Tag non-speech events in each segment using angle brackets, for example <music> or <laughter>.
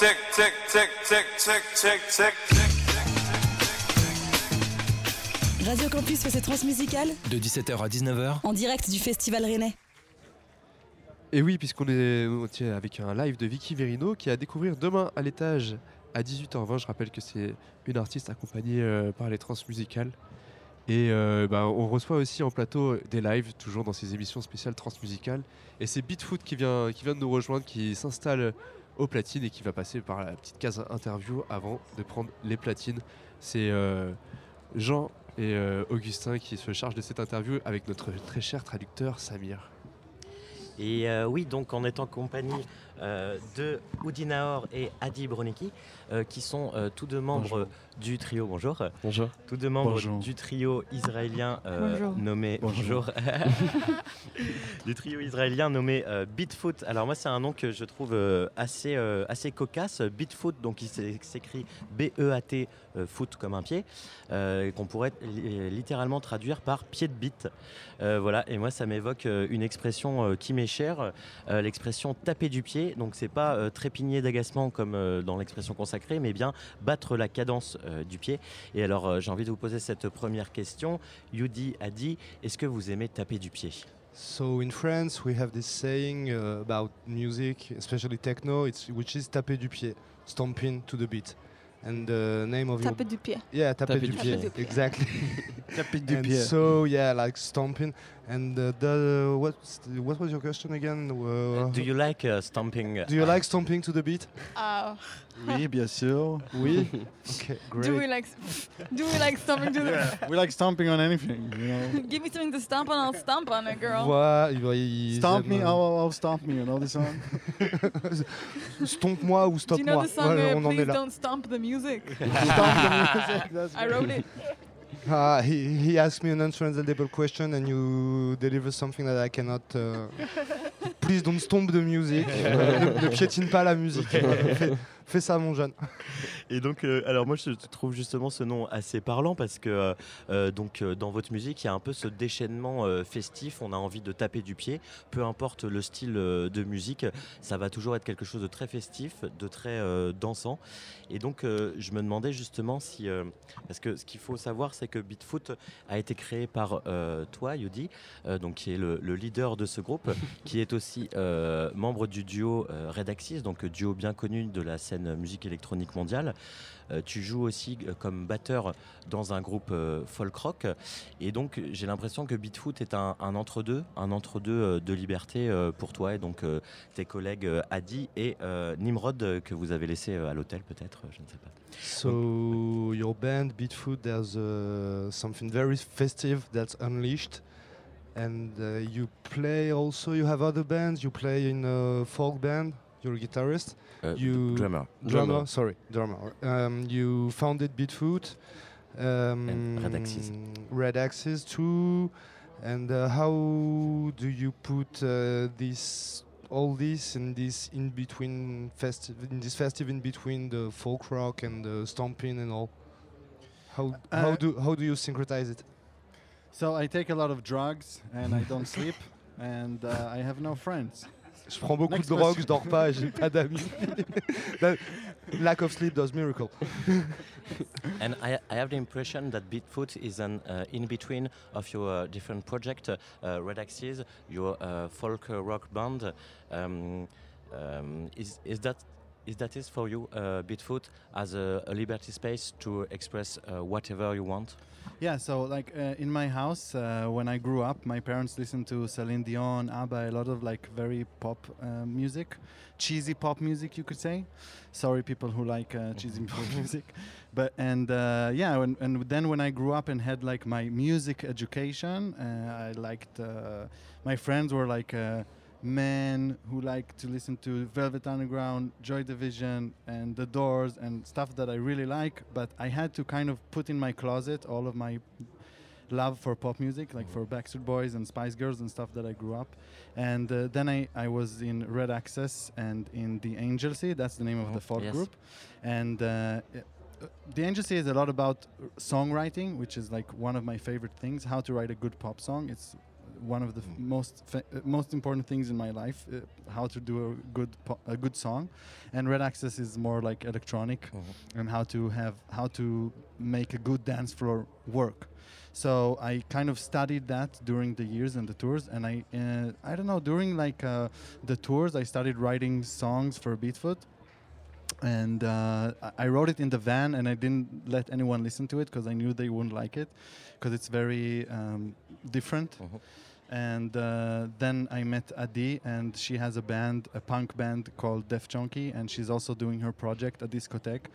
Tick, tick, tick, tick, tick, tick, tick. Radio Campus fait ses transmusicales De 17h à 19h, en direct du Festival Rennais. Et oui, puisqu'on est avec un live de Vicky Verino qui a à découvrir demain à l'étage à 18h20. Je rappelle que c'est une artiste accompagnée euh, par les transmusicales. Et euh, bah, on reçoit aussi en plateau des lives, toujours dans ces émissions spéciales transmusicales. Et c'est Beatfoot qui vient, qui vient de nous rejoindre, qui s'installe aux platines et qui va passer par la petite case interview avant de prendre les platines. C'est euh, Jean et euh, Augustin qui se chargent de cette interview avec notre très cher traducteur Samir. Et euh, oui, donc en compagnie euh, de Oudinaor et Adi Broniki, euh, qui sont euh, tous deux membres du trio. Bonjour. Bonjour. Tous deux membres Bonjour. du trio israélien euh, nommé Bonjour. <laughs> du trio israélien nommé euh, Beatfoot. Alors moi c'est un nom que je trouve euh, assez euh, assez cocasse. Beatfoot, donc il s'é- s'écrit B-E-A-T euh, foot comme un pied, euh, qu'on pourrait li- littéralement traduire par pied de beat. Euh, voilà. Et moi ça m'évoque euh, une expression euh, qui m'est chère, euh, l'expression taper du pied. Donc c'est pas euh, trépigner d'agacement comme euh, dans l'expression consacrée, mais bien battre la cadence euh, du pied. Et alors j'ai envie de vous poser cette première question. Yudi a dit, est-ce que vous aimez taper du pied? So in France, we have this saying uh, about music, especially techno, it's, which is taper du pied, stomping to the beat. And the name of your Taper du pied. yeah, taper, Taper du du pied, pied. exactly. <laughs> Tapis du and pied. so yeah, like stomping. And uh, the what what was your question again? Uh, Do you like uh, stomping? do you like stomping to the beat? Uh, <laughs> Oui, bien sûr. Oui. okay, do we great. like do we like stomping to the Yeah, we like stomping on anything, you know. <laughs> Give me something to stomp on, I'll stomp on it, girl. Voilà, il va- il- Stomp me, oh, oh, stomp me, you know the song? <laughs> Stomp-moi ou Do you know the song uh, on est Please. Don't Stomp the Music? <laughs> Stomp the music, that's I great. wrote it. Ah, he, he asked me an untranslatable question and you deliver something that I cannot. uh, Please don't stomp the music. Ne, ne piétine pas la musique. Fais, ça, mon jeune. Et donc, euh, alors moi, je trouve justement ce nom assez parlant parce que euh, euh, donc euh, dans votre musique, il y a un peu ce déchaînement festif. On a envie de taper du pied, peu importe le style de musique, ça va toujours être quelque chose de très festif, de très dansant. Et donc, je me demandais justement si, parce que ce qu'il faut savoir, c'est que Beatfoot a été créé par toi, Yudi, donc qui est le, le leader de ce groupe, <laughs> qui est aussi membre du duo Red Axis, donc duo bien connu de la scène musique électronique mondiale. Euh, tu joues aussi euh, comme batteur dans un groupe euh, folk rock. Et donc, j'ai l'impression que Beatfoot est un, entre-deux, un entre-deux de liberté pour toi et donc tes collègues Adi et Nimrod que vous avez laissé à l'hôtel peut-être, je ne sais pas. So, your band, Beatfoot, there's uh, something very festive that's unleashed. And uh, you play also, you have other bands, you play in a folk band, you're a guitarist. Euh, You- drummer. Drummer, sorry, drummer. Um, you founded Beatfoot. Um, And Red Axis. Red Axis too. And uh, how do you put uh, this, all this in this in between festive, in this festive in between the folk rock and the stomping and all? How how Uh, do how do you syncretize it? So I take a lot of drugs and I don't <laughs> sleep and uh, I have no friends. Je prends beaucoup Next de drogue, je dors pas, j'ai pas d'amis. <laughs> Lack of sleep does miracle. And I, I have the impression that Beatfoot is an uh, in between of your uh, different project, uh, uh, Red Axis, your uh, folk rock band. Um, um, is is that is that is for you, uh, Beatfoot, as a, a liberty space to express uh, whatever you want? Yeah, so like uh, in my house, uh, when I grew up, my parents listened to Celine Dion, ABBA, a lot of like very pop uh, music, cheesy pop music, you could say. Sorry, people who like uh, cheesy <laughs> pop music, but and uh, yeah, when, and then when I grew up and had like my music education, uh, I liked. Uh, my friends were like. Men who like to listen to Velvet Underground, Joy Division, and The Doors, and stuff that I really like. But I had to kind of put in my closet all of my love for pop music, like for Backstreet Boys and Spice Girls and stuff that I grew up. And uh, then I, I was in Red Access and in the Angel Sea, that's the name of the folk Yes. group. And uh, uh, the Angel Sea is a lot about songwriting, which is like one of my favorite things, how to write a good pop song. It's one of the f- most fa- uh, most important things in my life, uh, how to do a good a good song, and Red Access is more like electronic, and how to have how to make a good dance floor work. So I kind of studied that during the years and the tours, and I uh, I don't know during like uh, the tours I started writing songs for Beatfoot, and uh, I- I wrote it in the van, and I didn't let anyone listen to it because I knew they wouldn't like it, because it's very um, different. And uh, then I met Adi, and she has a band, a punk band called Def Chunky, and she's also doing her project, a discotheque.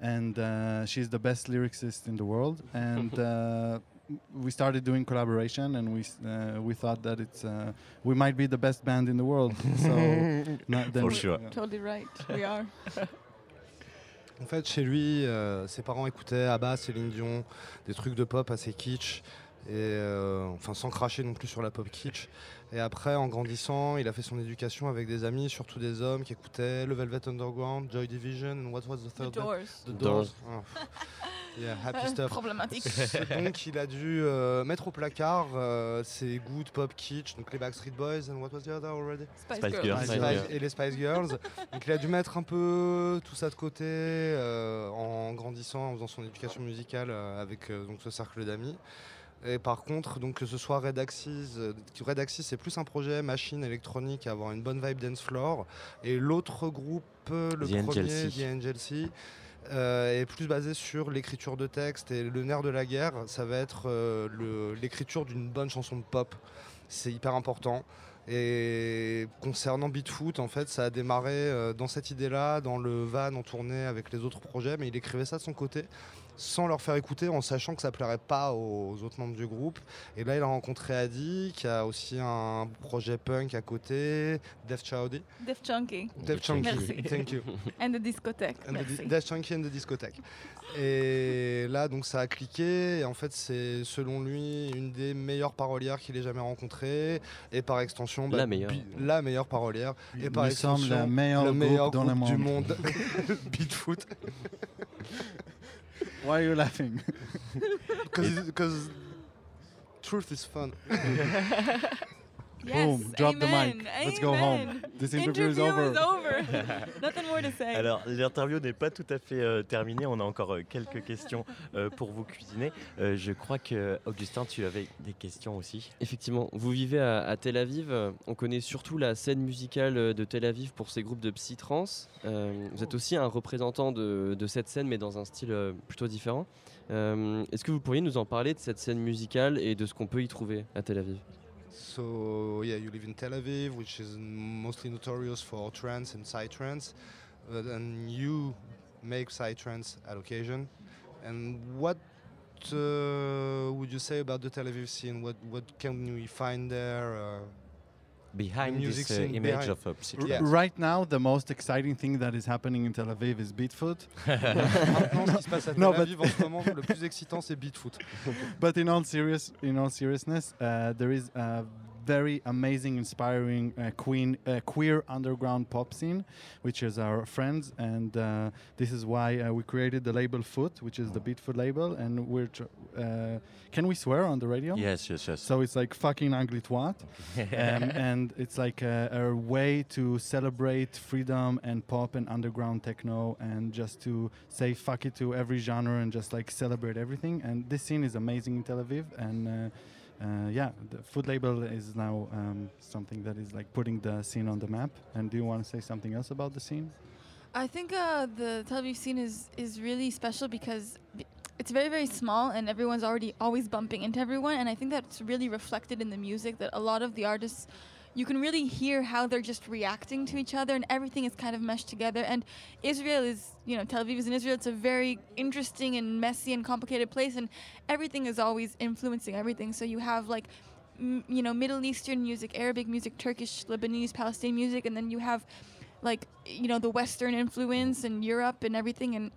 And uh, she's the best lyricist in the world. And <laughs> uh, we started doing collaboration, and we uh, we thought that it's uh, we might be the best band in the world. <laughs> so not- <laughs> then- For sure. yeah. Totally right. We are. En fait, chez lui, euh, ses parents écoutaient Abba, Céline Dion, des trucs de pop assez kitsch, et euh, enfin sans cracher non plus sur la pop kitsch. Et après, en grandissant, il a fait son éducation avec des amis, surtout des hommes qui écoutaient le Velvet Underground, Joy Division, and what was the The third band doors. The Doors. Oh. <laughs> Yeah, happy Uh, stuff. problematique. Et <laughs> donc il a dû euh, mettre au placard euh, ses goûts de pop kitsch, donc les Backstreet Boys, and what was the other already? Spice, Spice Girls. Spice Girls. et les Spice Girls. <laughs> Donc il a dû mettre un peu tout ça de côté euh, en grandissant, en faisant son éducation musicale euh, avec euh, donc ce cercle d'amis. Et par contre, donc que ce soit Red Axis, euh, Red Axis c'est plus un projet machine électronique avoir une bonne vibe dance floor. Et l'autre groupe, euh, le The premier, Sea. The Sea, euh, est plus basé sur l'écriture de texte. Et le nerf de la guerre, ça va être euh, l'écriture d'une bonne chanson de pop. C'est hyper important. Et concernant Beatfoot, en fait, ça a démarré euh, dans cette idée-là, dans le van en tournée avec les autres projets, mais il écrivait ça de son côté, sans leur faire écouter, en sachant que ça plairait pas aux autres membres du groupe. Et là, il a rencontré Adi, qui a aussi un projet punk à côté, Def Chowdy. Def Chunky. Def Chunky, Merci. thank you. <laughs> And the discothèque. And Merci. Def Chunky and the discothèque. Et là, donc, ça a cliqué. Et en fait, c'est selon lui une des meilleures parolières qu'il ait jamais rencontrées. Et par extension, bah, La meilleure. La meilleure parolière. Et par extension, le meilleur le meilleur groupe dans le groupe du monde. monde. <laughs> Beatfoot. <laughs> Why are you laughing? <laughs> Because truth is fun. <laughs> Yes, Boom, drop the mic. amen, Let's go home. amen. This interview, is over. is over. <laughs> Nothing more to say. Alors, l'interview n'est pas tout à fait euh, terminée. On a encore euh, quelques questions euh, pour vous cuisiner. Euh, je crois que, Augustin, tu avais des questions aussi. Effectivement, vous vivez à, à Tel Aviv. On connaît surtout la scène musicale de Tel Aviv pour ses groupes de psy-trance. Euh, vous êtes aussi un représentant de, de cette scène, mais dans un style plutôt différent. Euh, Est-ce que vous pourriez nous en parler de cette scène musicale et de ce qu'on peut y trouver à Tel Aviv? So yeah, you live in Tel Aviv, which is mostly notorious for trance and psytrance, uh, and you make psytrance at occasion. And what uh, would you say about the Tel Aviv scene? What what can we find there? Uh, Behind music this uh, image behind- of a R- psytrance. Yes. Right now, the most exciting thing that is happening in Tel Aviv is Beatfoot. <laughs> Maintenant, ce qui se passe à Tel No, but- Aviv en ce moment, le plus excitant, c'est Beatfoot. <laughs> but in all serious, in all seriousness, uh, there is a very amazing, inspiring uh, queen, uh, queer underground pop scene, which is our friends. And uh, this is why uh, we created the label Foot, which is the Beatfoot label. And we're, tr- uh, can we swear on the radio? Yes, yes, yes. So it's like fucking ugly twat. <laughs> um, and it's like a, a way to celebrate freedom and pop and underground techno and just to say fuck it to every genre and just like celebrate everything. And this scene is amazing in Tel Aviv. And uh, yeah, the food label is now um, something that is like putting the scene on the map. And do you want to say something else about the scene? I think uh, the Tel Aviv scene is is really special because it's very very small and everyone's already always bumping into everyone and I think that's really reflected in the music that a lot of the artists you can really hear how they're just reacting to each other and everything is kind of meshed together. And Israel is you know Tel Aviv is in Israel. It's a very interesting and messy and complicated place and everything is always influencing everything. So you have like m- you know Middle Eastern music Arabic music Turkish Lebanese Palestinian music and then you have like you know the western influence and europe and everything and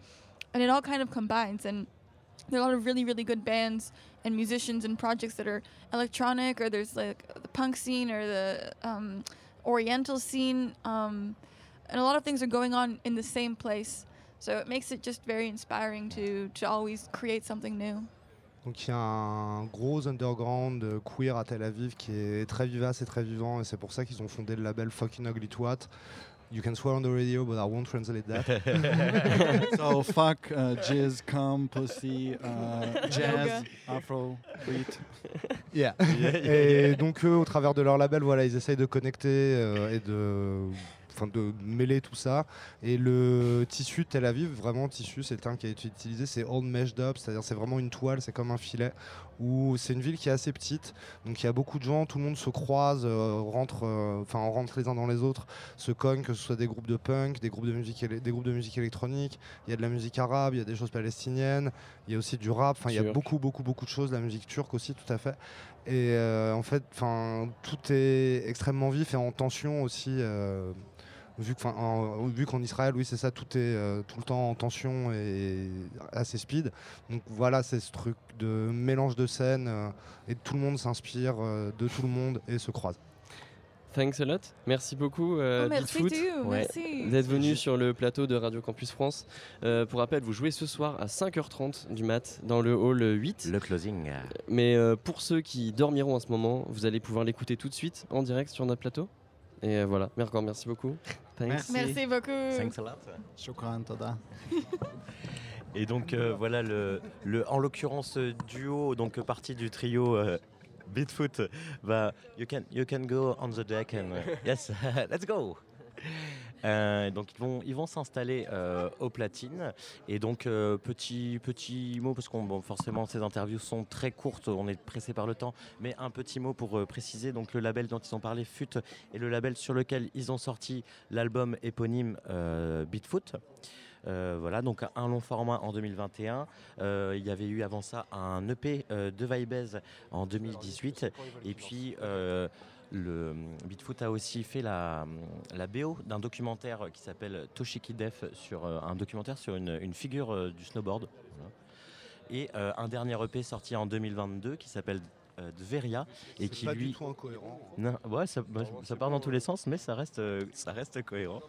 and it all kind of combines. And there are a lot of really really good bands and musicians and projects that are electronic or there's like the punk scene or the um, oriental scene um, and a lot of things are going on in the same place so it makes it just very inspiring to to always create something new Donc il y a un gros underground euh, queer à Tel Aviv qui est très vivace et très vivant et c'est pour ça qu'ils ont fondé le label Fucking Ugly Twat. You can swear on the radio but I won't translate that. <laughs> so fuck, uh, jizz, cum, pussy, uh, <laughs> jazz, afro, beat. Yeah. <laughs> Yeah, yeah, et yeah. donc eux, au travers de leur label, voilà, ils essayent de connecter euh, et de, enfin, de mêler tout ça. Et le tissu de Tel Aviv, vraiment tissu, c'est le terme qui a été utilisé, c'est old meshed up, c'est-à-dire c'est vraiment une toile, c'est comme un filet. Où c'est une ville qui est assez petite, donc il y a beaucoup de gens, tout le monde se croise, euh, rentre, euh, enfin on rentre les uns dans les autres, se cogne, que ce soit des groupes de punk, des groupes de musique, des groupes de musique électronique. Il y a de la musique arabe, il y a des choses palestiniennes, il y a aussi du rap. Enfin il y a beaucoup beaucoup beaucoup de choses, la musique turque aussi, tout à fait. Et euh, en fait, enfin, tout est extrêmement vif et en tension aussi. Vu qu'en Israël, oui, c'est ça, tout est euh, tout le temps en tension et assez speed. Donc voilà, c'est ce truc de mélange de scènes euh, et tout le monde s'inspire euh, de tout le monde et se croise. Thanks a lot. Merci beaucoup, euh, Oh, merci Ouais. d'être venu sur le plateau de Radio Campus France. Euh, pour rappel, vous jouez ce soir à 5h30 du mat dans le hall 8. Le closing. Mais euh, pour ceux qui dormiront en ce moment, vous allez pouvoir l'écouter tout de suite en direct sur notre plateau. Et euh, voilà, encore merci beaucoup. <laughs> Thanks. Merci. merci beaucoup Thanks a lot. Shukran, toda. <laughs> Et donc euh, voilà le, le en l'occurrence euh, duo donc euh, partie du trio euh, Beatfoot bah you can you can go on the deck and uh, <laughs> yes <laughs> let's go. Euh, donc ils vont ils vont s'installer euh, aux platines et donc euh, petit petit mot parce qu'on forcément ces interviews sont très courtes on est pressé par le temps mais un petit mot pour euh, préciser donc le label dont ils ont parlé FUT est le label sur lequel ils ont sorti l'album éponyme Beatfoot voilà, donc un long format en 2021. Euh, il y avait eu avant ça un EP de Vibez en 2018. Et puis le Beatfoot a aussi fait la, la BO d'un documentaire qui s'appelle Toshiki Def sur euh, un documentaire sur une, une figure euh, du snowboard. Voilà. Et euh, un dernier EP sorti en 2022 qui s'appelle euh, Dveria et qui pas lui du tout incohérent. non, ouais, ça, bah, ça part dans tous les sens, mais ça reste, euh, ça reste cohérent.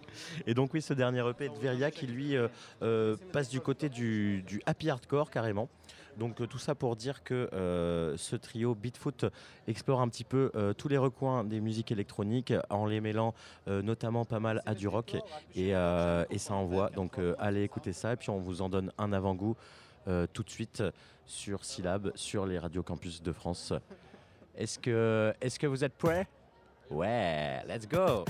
Et donc oui, ce dernier EP de Veria qui lui euh, euh, passe du côté du, du happy hardcore carrément. Donc euh, tout ça pour dire que euh, ce trio Beatfoot explore un petit peu euh, tous les recoins des musiques électroniques en les mêlant notamment pas mal à du rock et, ça envoie. Donc allez écouter ça et puis on vous en donne un avant-goût tout de suite sur Syllab, sur les radios campus de France. Est-ce que, que vous êtes prêts? Ouais, let's go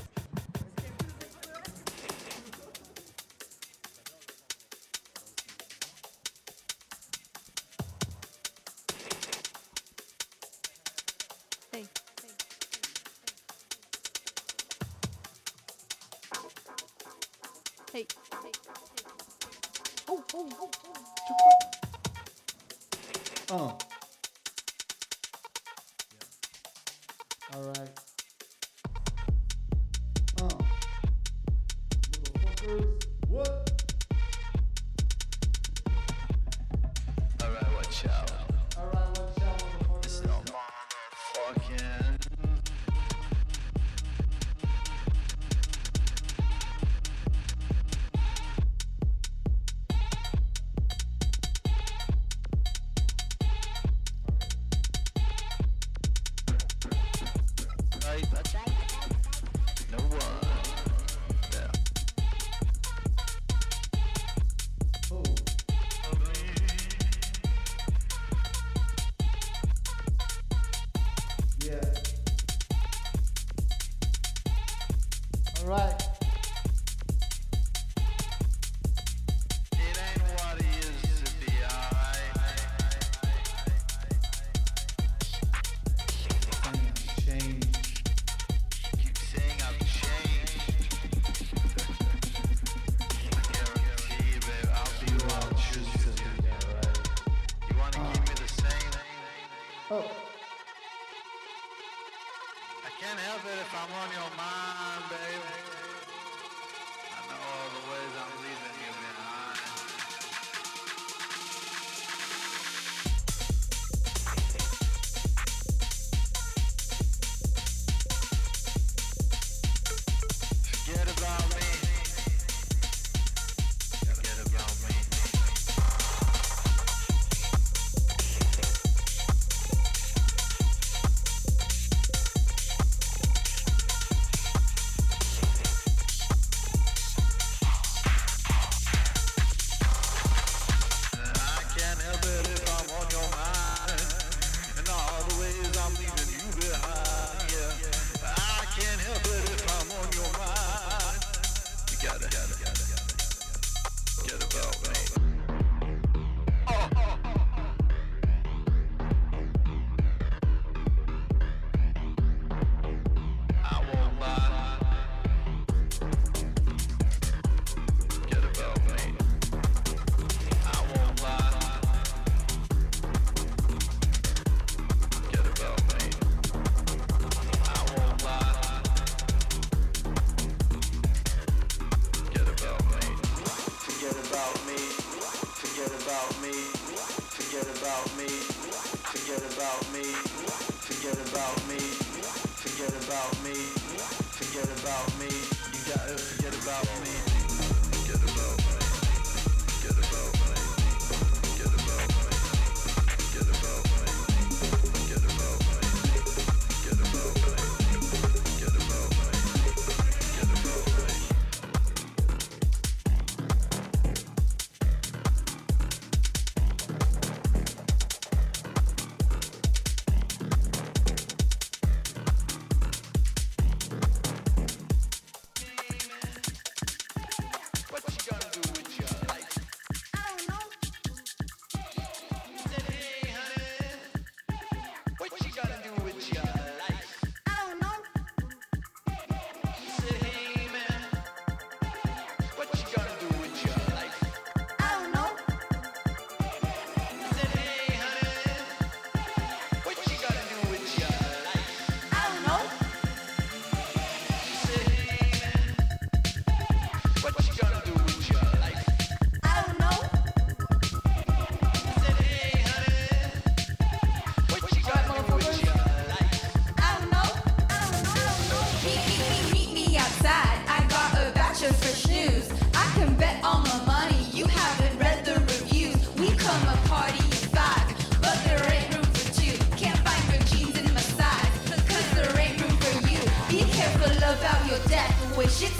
Peace. me, forget about me, forget about me, forget about me, forget about me, forget about me.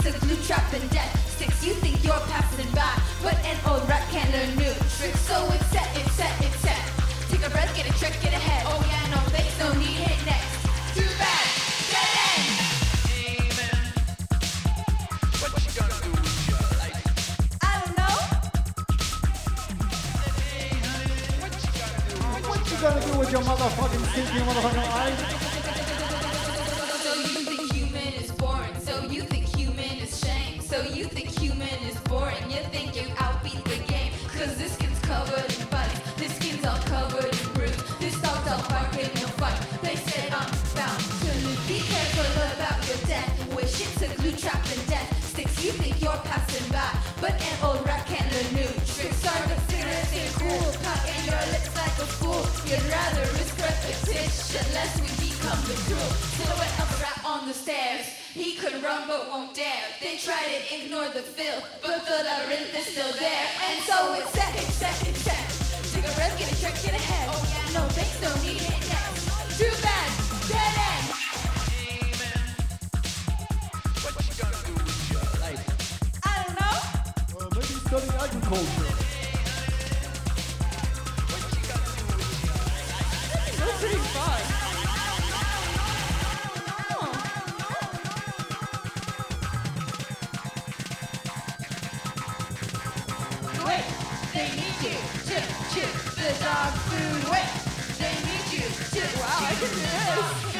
The glue trap and death sticks. You think you're passing by, but an old rat can learn new tricks. So it's set, it's set, it's set. Take a breath, get a check, get ahead. Oh yeah, no thanks, no need hit next. Too bad, dead end. Gonna do with your? I don't know. What you gonna do? With your motherfucking stinking motherfucking wrong but won't dare. They try to ignore the filth, but the labyrinth is still there. And so it's second, second, second. Take a breath, get a check, get ahead. Oh yeah, no thanks, no need it next. Too bad, dead end. I don't know. Maybe agriculture. That's pretty fun. They need you wow, I can do this.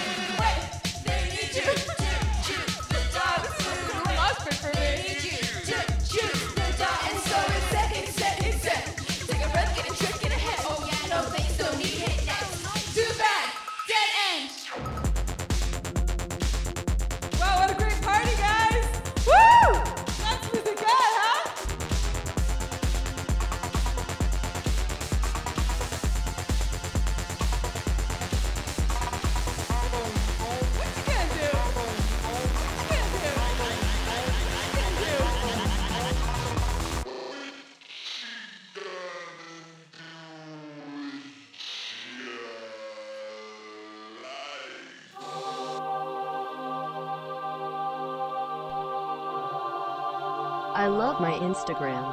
I love my Instagram.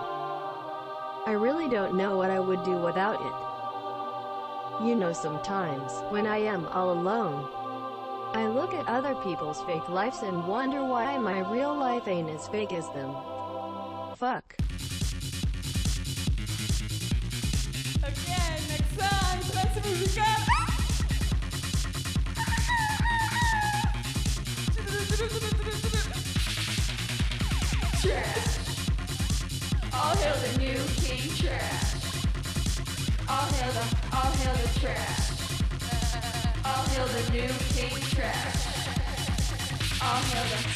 I really don't know what I would do without it. You know, sometimes, when I am all alone, I look at other people's fake lives and wonder why my real life ain't as fake as them.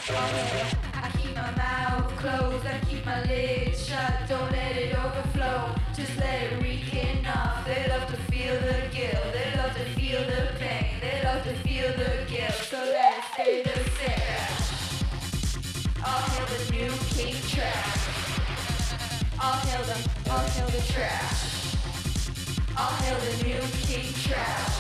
I keep my mouth closed, I keep my lids shut, don't let it overflow. Just let it reek enough. They love to feel the guilt, they love to feel the pain, they love to feel the guilt. So let it stay the same. All hail the new king trash. All hail the, all hail the trash. All hail the new king trash.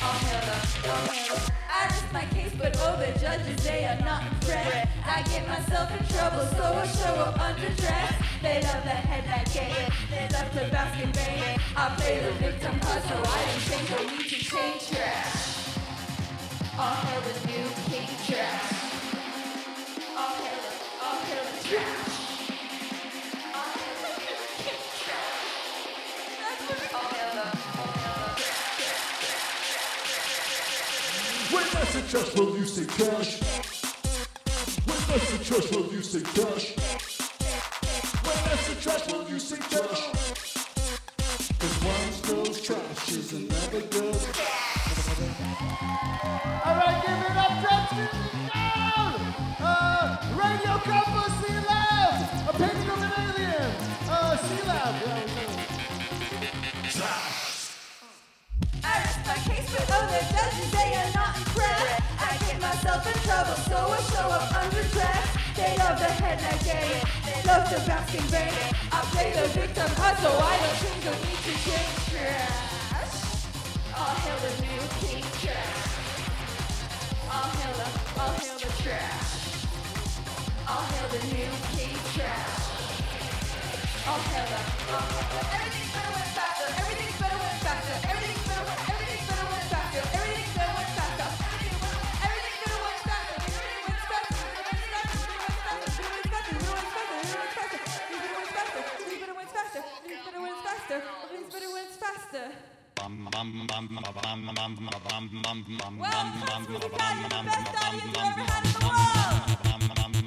All hail the, all hail. I rest my case, but oh, the judges, they are not impressed. I get myself in trouble, so I show up underdressed. They love the headlight game, they love to bask in vain. I play the victim card, so I don't think I need to change trash. All hail the new king trash. Hail the, all hail the trash. Successful, you say trash. When that's successful, you say trash. When that's successful, you say trash. Cause goes trash is another good. Alright, my case, but the judges, they are not impressed. I get myself in trouble, so I show up underdressed. They love the headlight game, they love the bask in vain. I play the victim card, so I don't think I need to change trash. All hail the new king trash. All hail the, all hail the trash. All hail the new king trash. All hail the, all hail the. Everything's better when it's Well, Musical, you're the best audience you ever had in the world.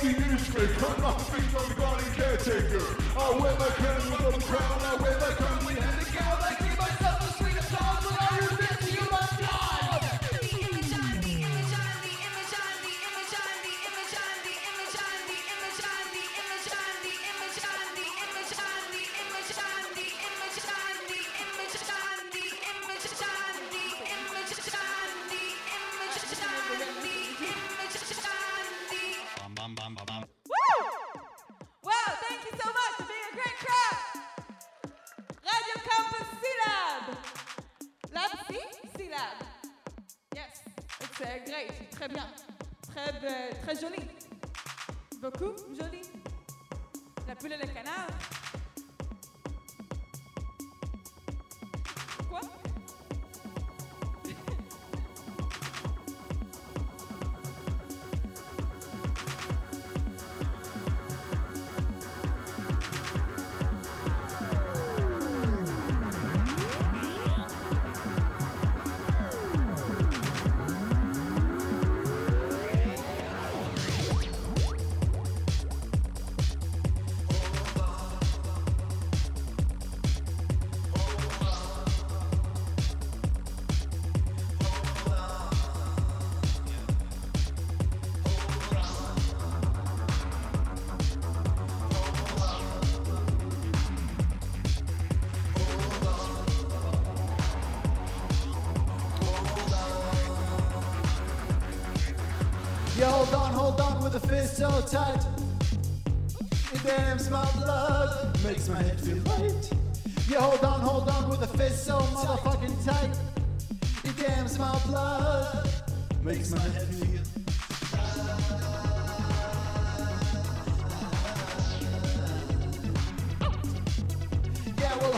The industry, I'm not speaking on the garden caretaker. I wear my crown with a crown, I wear my très bien. Très, très joli. Beaucoup joli. La poule et le canard.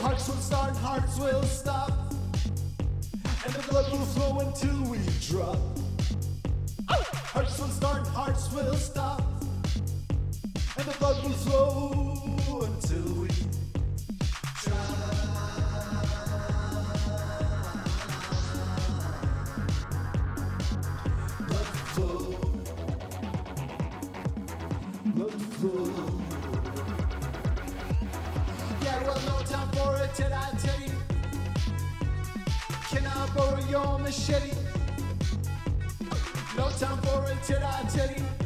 Hearts will start, hearts will stop. And the blood will flow until we drop. Hearts will start, hearts will stop. And the blood will flow machete? No time for it, did I tell you?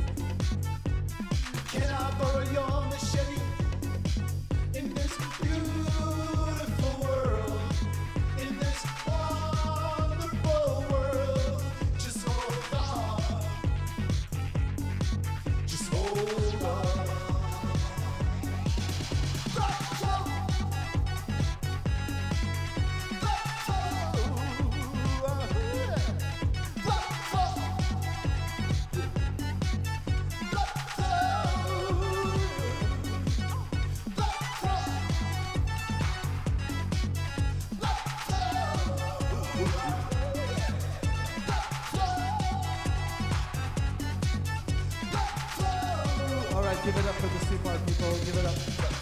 Give it up for the C-Part people. Give it up.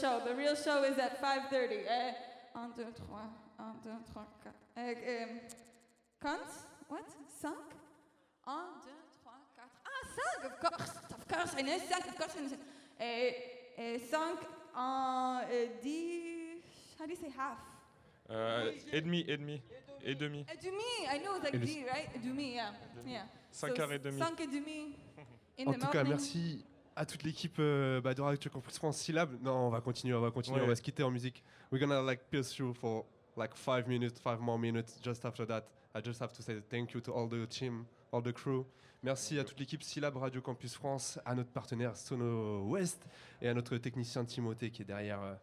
Show. The real show is at 5.30. Eh, 1, 2, 3, 1, 2, 3, 4. Eh, eh? What? 5? 1, 2, 3, 4. Ah, 5! Of course, of course, I know 5, of course I know 5. Et 5 en euh, 10... How do you say half? Euh, et demi, et demi, et demi. Et demi, I know it's like D, right? Et demi, yeah. yeah. Cinq So et demie. 5 et demi. In En the tout cas, morning. merci à toute l'équipe euh, bah, de Radio Campus France Syllab. Non, on va continuer, on va continuer, Ouais. on va se quitter en musique. We're gonna like pierce through for like five minutes, five more minutes. Just after that, I just have to say thank you to all the team, all the crew. Merci à toute l'équipe Syllab Radio Campus France, à notre partenaire Sono West et à notre technicien Timothée qui est derrière, euh,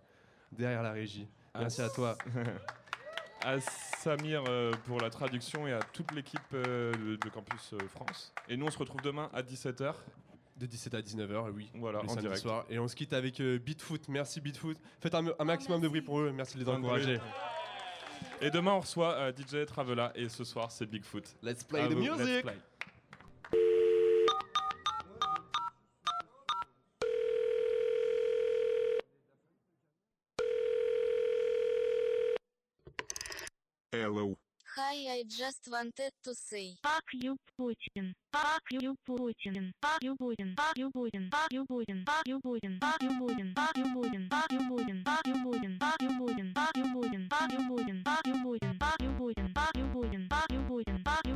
derrière la régie. Merci à toi. à Samir euh, pour la traduction et à toute l'équipe euh, de, de Campus France. Et nous, on se retrouve demain à 17h. De 17 à 19h, oui. Voilà, en direct. soir. Et on se quitte avec euh, Beatfoot. Merci Beatfoot. Faites un, un maximum de bruit pour eux. Merci de les encourager. Et demain, on reçoit euh, DJ Travela et ce soir, c'est Bigfoot. Let's play À the vous, let's music. I just wanted to say. Fuck you, Putin. Fuck you, Putin. Fuck you, Putin. Fuck you, Putin. Fuck you, Putin. Fuck you, Putin. Fuck you, Putin. Fuck you, Putin. Fuck you, Putin. Fuck you, Putin. Fuck you, Putin. Fuck you, Putin. Fuck you, Putin. Fuck you, Putin. Fuck you, Putin. Fuck you, Putin. Fuck you, Putin. Fuck you, Putin. Fuck you,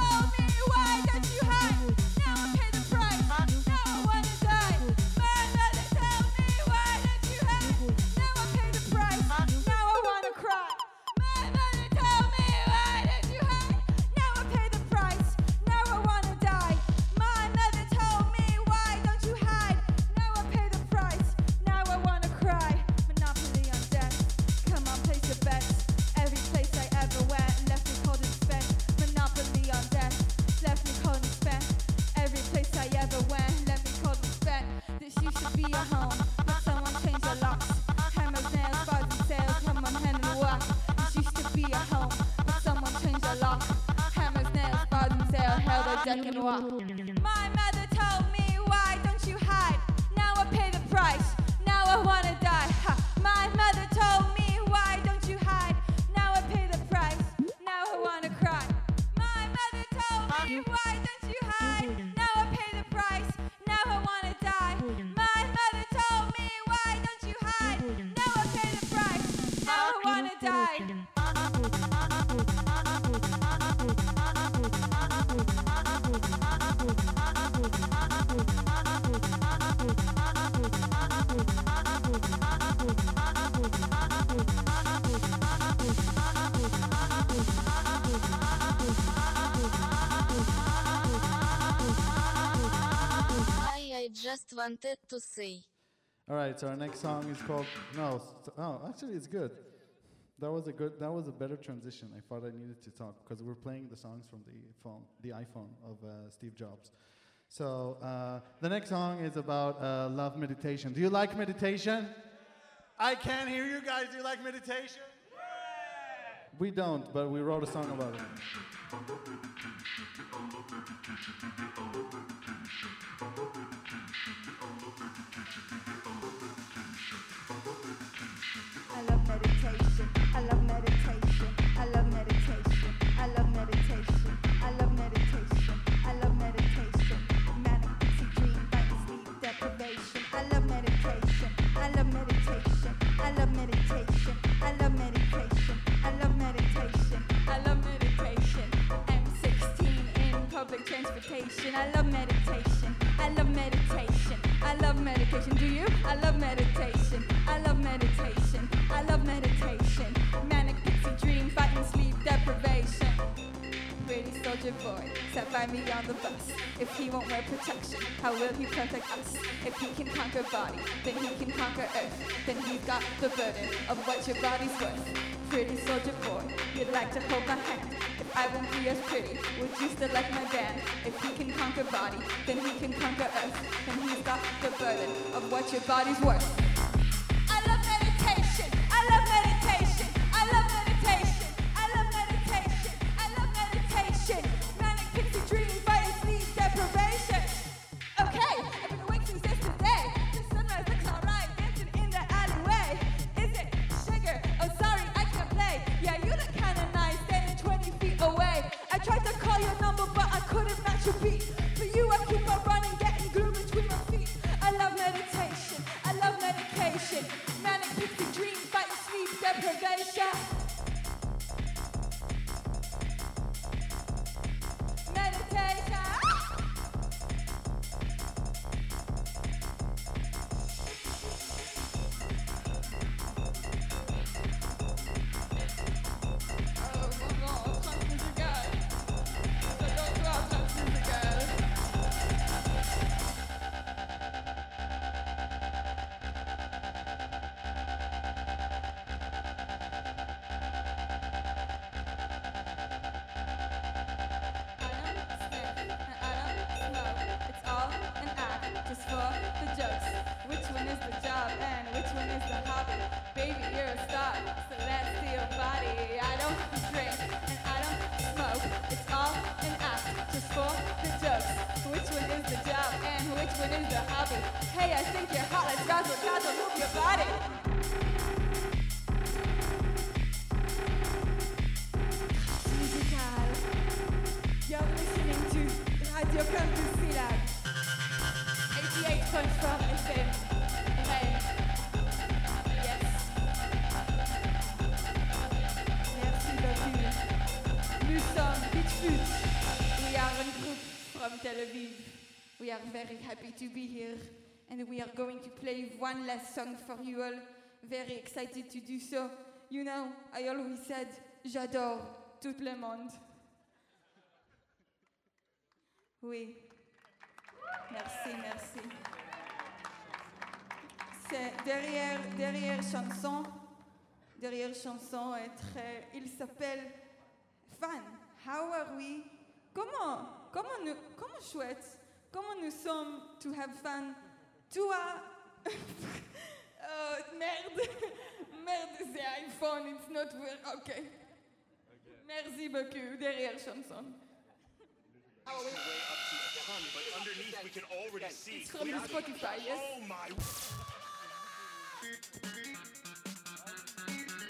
يركنوا wanted to say. All right, so our next song is called no. Oh, actually, it's good. That was a good. That was a better transition. I thought I needed to talk because we're playing the songs from the phone, the iPhone of uh, Steve Jobs. So uh, the next song is about uh, love meditation. Do you like meditation? I can't hear you guys. Do you like meditation? We don't, but we wrote a song about it. I love meditation. Me on the bus. If he won't wear protection, how will he protect us? If he can conquer body, then he can conquer earth. Then he's got the burden of what your body's worth. Pretty soldier boy, you'd like to hold my hand. If I won't be as pretty, would you still like my band? If he can conquer body, then he can conquer earth. Then he's got the burden of what your body's worth. We are very happy to be here. And we are going to play one last song for you all. Very excited to do so. You know, I always said, j'adore tout le monde. Oui. Merci, merci. C'est derrière, derrière chanson. Derrière chanson est très. Il s'appelle Fan. How are we? Comment, comment nous, comment chouette, comment nous sommes to have fun? Toi, oh, <laughs> merde, <laughs> merde, c'est iPhone, it's not work. Ok. Merci beaucoup. Derrière chanson. but underneath we can already see. It's from the Spotify, yes? Oh my. Beep, beep, beep.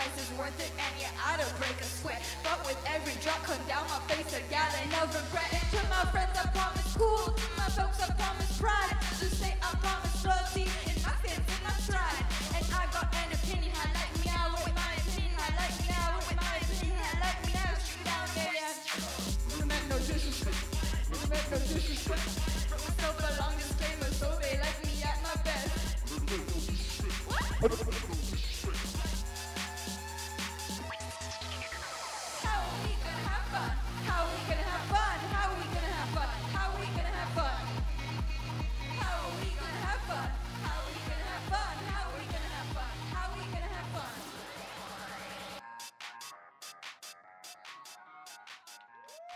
Sacrifice is worth it, and yeah, I don't break a sweat. But with every drop come down my face, a gallon of regret. To my friends, I promise cool. To my folks, I promise pride.